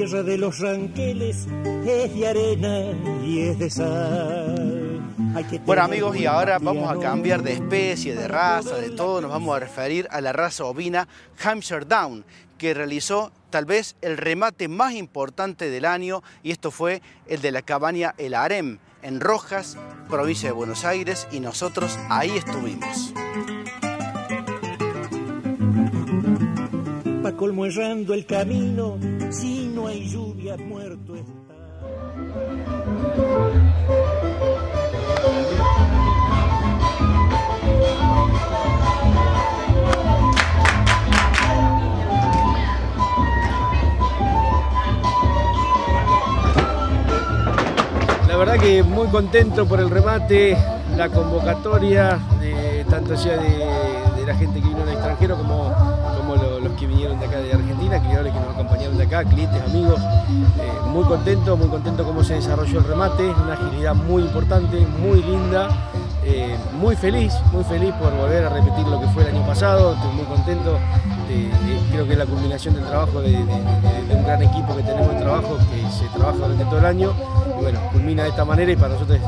tierra de los ranqueles es de arena y es de sal. Bueno amigos, y ahora vamos a cambiar de especie, de raza, de todo. Nos vamos a referir a la raza ovina Hampshire Down, que realizó tal vez el remate más importante del año, y esto fue el de la cabaña El Harem, en Rojas, provincia de Buenos Aires, y nosotros ahí estuvimos. Pa' colmo errando el camino, si no hay lluvia, muerto está. La verdad que muy contento por el remate, la convocatoria, de, tanto sea de, la gente que vino del extranjero como, que vinieron de acá de Argentina, criadores que nos acompañaron de acá, clientes, amigos. Eh, muy contento, muy contento cómo se desarrolló el remate, una agilidad muy importante, muy linda. Eh, muy feliz, muy feliz por volver a repetir lo que fue el año pasado, estoy muy contento, creo que es la culminación del trabajo de, un gran equipo que tenemos de trabajo, que se trabaja durante todo el año, y bueno, culmina de esta manera y para nosotros es,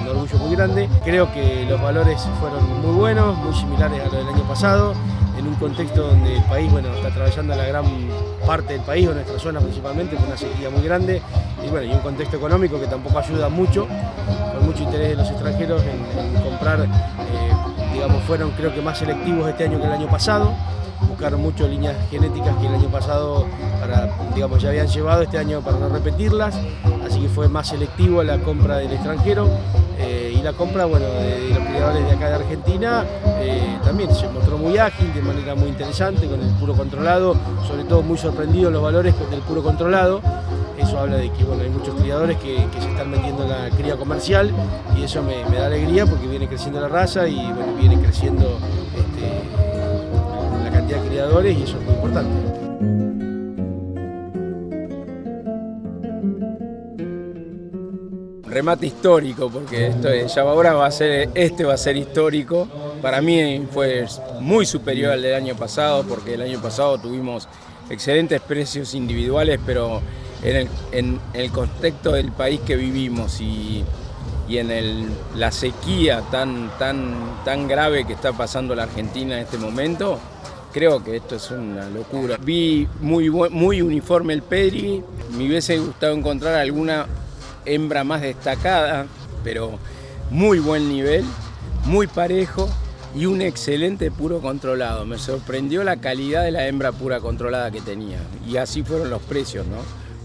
un orgullo muy grande. Creo que los valores fueron muy buenos, muy similares a los del año pasado, en un contexto donde el país bueno, está atravesando la gran parte del país, o nuestra zona principalmente, con una sequía muy grande, y bueno, y un contexto económico que tampoco ayuda mucho, con mucho interés de los extranjeros en, comprar, eh, digamos, fueron creo que más selectivos este año que el año pasado, buscaron mucho líneas genéticas que el año pasado para, digamos, ya habían llevado este año para no repetirlas, así que fue más selectivo la compra del extranjero. Y la compra bueno, de, los criadores de acá de Argentina eh, también se mostró muy ágil, de manera muy interesante, con el puro controlado, sobre todo muy sorprendido los valores del puro controlado. Eso habla de que bueno, hay muchos criadores que, se están metiendo en la cría comercial y eso me, da alegría porque viene creciendo la raza y viene creciendo este, la cantidad de criadores y eso es muy importante. Remate histórico, porque esto ya ahora va a ser, este va a ser histórico. Para mí fue muy superior al del año pasado, porque el año pasado tuvimos excelentes precios individuales, pero en el, contexto del país que vivimos y, en la sequía tan, tan, tan grave que está pasando la Argentina en este momento, creo que esto es una locura. Vi muy, muy uniforme el Pedri, me hubiese gustado encontrar alguna hembra más destacada, pero muy buen nivel, muy parejo y un excelente puro controlado. Me sorprendió la calidad de la hembra pura controlada que tenía y así fueron los precios, ¿no?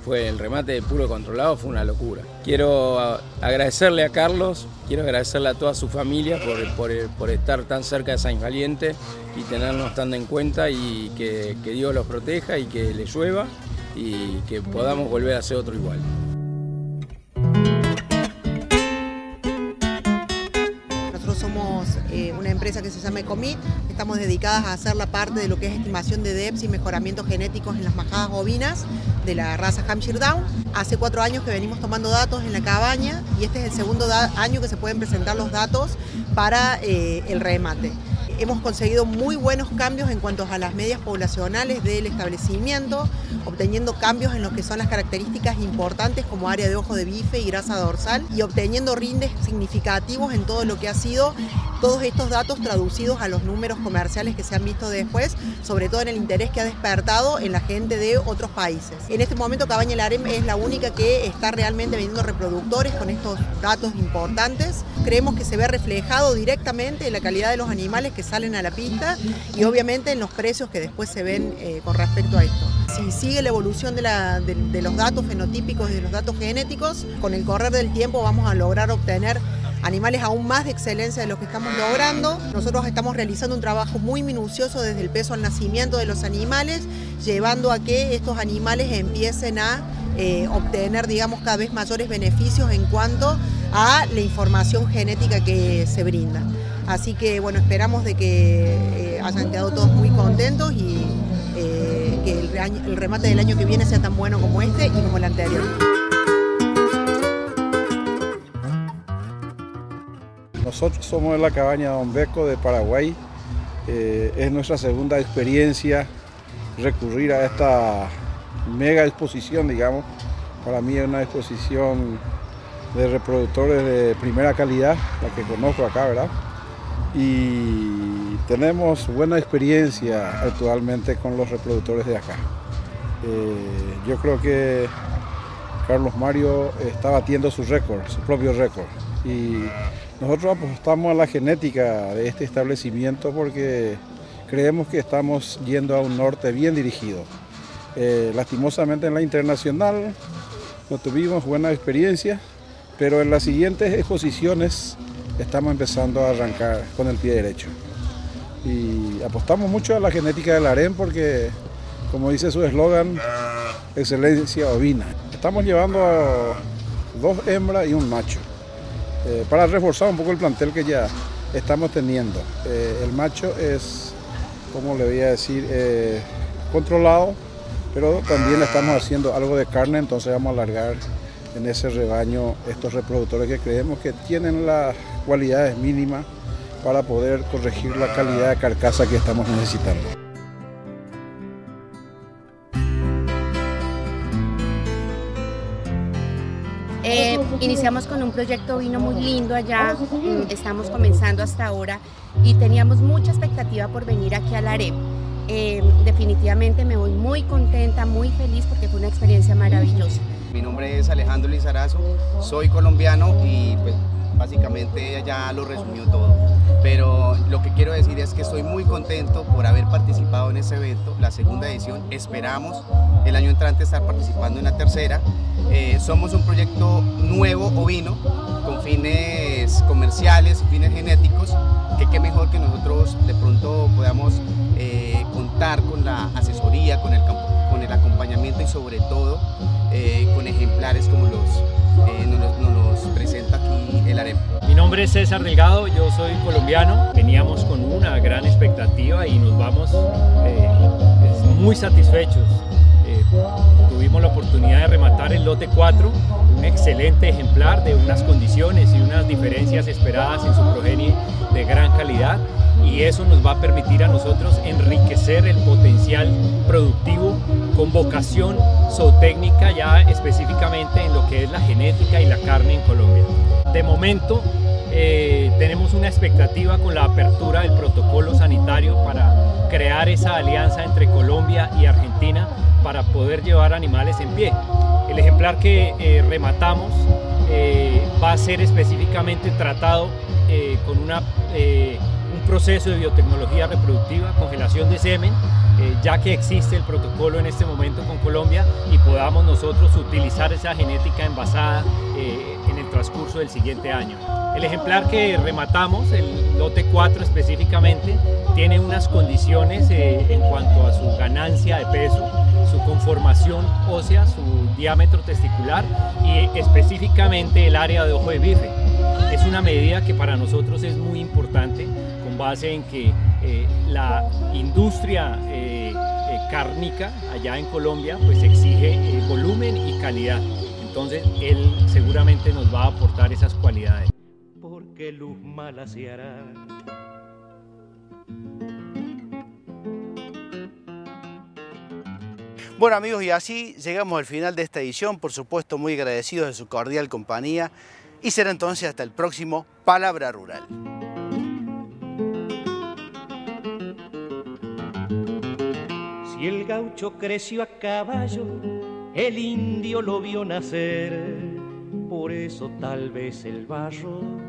Fue el remate de puro controlado, fue una locura. Quiero agradecerle a Carlos, quiero agradecerle a toda su familia por, estar tan cerca de San Valiente y tenernos tan en cuenta y que, que Dios los proteja y que le llueva y que podamos volver a hacer otro igual. Empresa que se llama Ecomit. Estamos dedicadas a hacer la parte de lo que es estimación de DEPS y mejoramientos genéticos en las majadas bovinas de la raza Hampshire Down. Hace cuatro años que venimos tomando datos en la cabaña y este es el segundo año que se pueden presentar los datos para eh, el remate hemos conseguido muy buenos cambios en cuanto a las medias poblacionales del establecimiento, obteniendo cambios en lo que son las características importantes como área de ojo de bife y grasa dorsal y obteniendo rindes significativos en todo lo que ha sido todos estos datos traducidos a los números comerciales que se han visto después, sobre todo en el interés que ha despertado en la gente de otros países. En este momento Cabaña Larem es la única que está realmente vendiendo reproductores con estos datos importantes. Creemos que se ve reflejado directamente en la calidad de los animales que salen a la pista y obviamente en los precios que después se ven eh, con respecto a esto. Si sigue la evolución de, de los datos fenotípicos y de los datos genéticos, con el correr del tiempo vamos a lograr obtener animales aún más de excelencia de lo que estamos logrando. Nosotros estamos realizando un trabajo muy minucioso desde el peso al nacimiento de los animales, llevando a que estos animales empiecen a eh, obtener, digamos, cada vez mayores beneficios en cuanto a la información genética que se brinda. Así que, bueno, esperamos de que eh, hayan quedado todos muy contentos y eh, que el remate del año que viene sea tan bueno como este y como el anterior. Nosotros somos de la cabaña Don Beco de Paraguay. Eh, es nuestra segunda experiencia recurrir a esta mega exposición, digamos. Para mí es una exposición de reproductores de primera calidad, la que conozco acá, ¿verdad? Y tenemos buena experiencia actualmente con los reproductores de acá. Eh, yo creo que Carlos Mario está batiendo su récord, su propio récord. Y nosotros apostamos a la genética de este establecimiento porque creemos que estamos yendo a un norte bien dirigido. Eh, lastimosamente en la internacional no tuvimos buena experiencia, pero en las siguientes exposiciones estamos empezando a arrancar con el pie derecho. Y apostamos mucho a la genética del harén porque, como dice su eslogan, excelencia ovina. Estamos llevando a dos hembras y un macho eh, para reforzar un poco el plantel que ya estamos teniendo. Eh, el macho es, como le voy a decir, eh, controlado, pero también estamos haciendo algo de carne, entonces vamos a alargar en ese rebaño estos reproductores que creemos que tienen las cualidades mínimas para poder corregir la calidad de carcasa que estamos necesitando. Eh, iniciamos con un proyecto vino muy lindo allá, estamos comenzando hasta ahora y teníamos mucha expectativa por venir aquí al AREP. Eh, definitivamente me voy muy contenta, muy feliz porque fue una experiencia maravillosa. Mi nombre es Alejandro Lizarazo, soy colombiano y pues básicamente ella ya lo resumió todo. Pero lo que quiero decir es que estoy muy contento por haber participado en este evento, la segunda edición. Esperamos el año entrante estar participando en la tercera. Eh, somos un proyecto nuevo ovino con fines comerciales fines genéticos, que qué mejor que nosotros de pronto podamos eh, contar con la asesoría, con el, con el acompañamiento y sobre todo eh, con ejemplares como los, eh, nos, nos, presenta aquí el AREP. Mi nombre es César Delgado, yo soy colombiano. Veníamos con una gran expectativa y nos vamos eh, muy satisfechos. tuvimos la oportunidad de rematar el lote 4, un excelente ejemplar de unas condiciones y unas diferencias esperadas en su progenie de gran calidad y eso nos va a permitir a nosotros enriquecer el potencial productivo con vocación zootécnica ya específicamente en lo que es la genética y la carne en Colombia. De momento eh, tenemos una expectativa con la apertura del protocolo sanitario para crear esa alianza entre Colombia y Argentina para poder llevar animales en pie. El ejemplar que eh, rematamos eh, va a ser específicamente tratado con una proceso de biotecnología reproductiva, congelación de semen, eh, ya que existe el protocolo en este momento con Colombia y podamos nosotros utilizar esa genética envasada eh, en el transcurso del siguiente año. El ejemplar que rematamos, el lote 4 específicamente, tiene unas condiciones eh, en cuanto a su ganancia de peso, su conformación ósea, su diámetro testicular y específicamente el área de ojo de bife. Es una medida que para nosotros es muy importante base en que eh, la industria eh, eh, cárnica allá en Colombia pues exige volumen y calidad. Entonces él seguramente nos va a aportar esas cualidades. Porque luz mala se hará. Bueno amigos, y así llegamos al final de esta edición, por supuesto muy agradecidos de su cordial compañía y será entonces hasta el próximo Palabra Rural. Y el gaucho creció a caballo, el indio lo vio nacer, por eso tal vez el barro